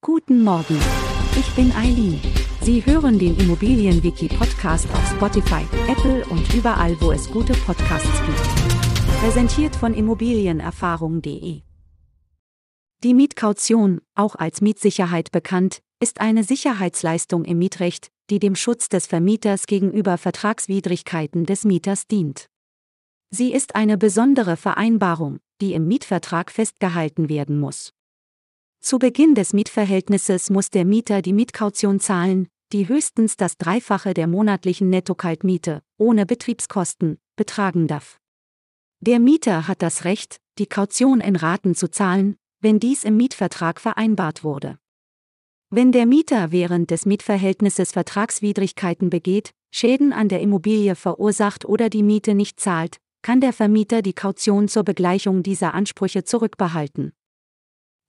Guten Morgen. Ich bin Eileen. Sie hören den Immobilienwiki-Podcast auf Spotify, Apple und überall, wo es gute Podcasts gibt. Präsentiert von Immobilienerfahrung.de. Die Mietkaution, auch als Mietsicherheit bekannt, ist eine Sicherheitsleistung im Mietrecht, die dem Schutz des Vermieters gegenüber Vertragswidrigkeiten des Mieters dient. Sie ist eine besondere Vereinbarung, die im Mietvertrag festgehalten werden muss. Zu Beginn des Mietverhältnisses muss der Mieter die Mietkaution zahlen, die höchstens das Dreifache der monatlichen Nettokaltmiete, ohne Betriebskosten, betragen darf. Der Mieter hat das Recht, die Kaution in Raten zu zahlen, wenn dies im Mietvertrag vereinbart wurde. Wenn der Mieter während des Mietverhältnisses Vertragswidrigkeiten begeht, Schäden an der Immobilie verursacht oder die Miete nicht zahlt, kann der Vermieter die Kaution zur Begleichung dieser Ansprüche zurückbehalten.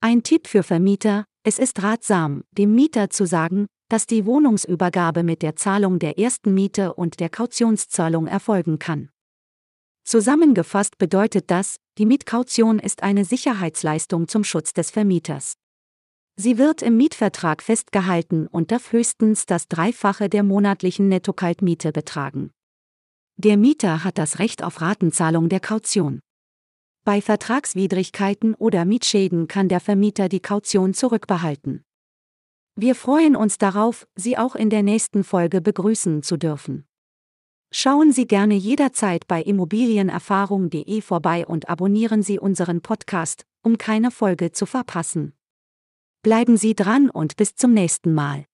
Ein Tipp für Vermieter, es ist ratsam, dem Mieter zu sagen, dass die Wohnungsübergabe mit der Zahlung der ersten Miete und der Kautionszahlung erfolgen kann. Zusammengefasst bedeutet das, die Mietkaution ist eine Sicherheitsleistung zum Schutz des Vermieters. Sie wird im Mietvertrag festgehalten und darf höchstens das Dreifache der monatlichen Nettokaltmiete betragen. Der Mieter hat das Recht auf Ratenzahlung der Kaution. Bei Vertragswidrigkeiten oder Mietschäden kann der Vermieter die Kaution zurückbehalten. Wir freuen uns darauf, Sie auch in der nächsten Folge begrüßen zu dürfen. Schauen Sie gerne jederzeit bei immobilienerfahrung.de vorbei und abonnieren Sie unseren Podcast, um keine Folge zu verpassen. Bleiben Sie dran und bis zum nächsten Mal.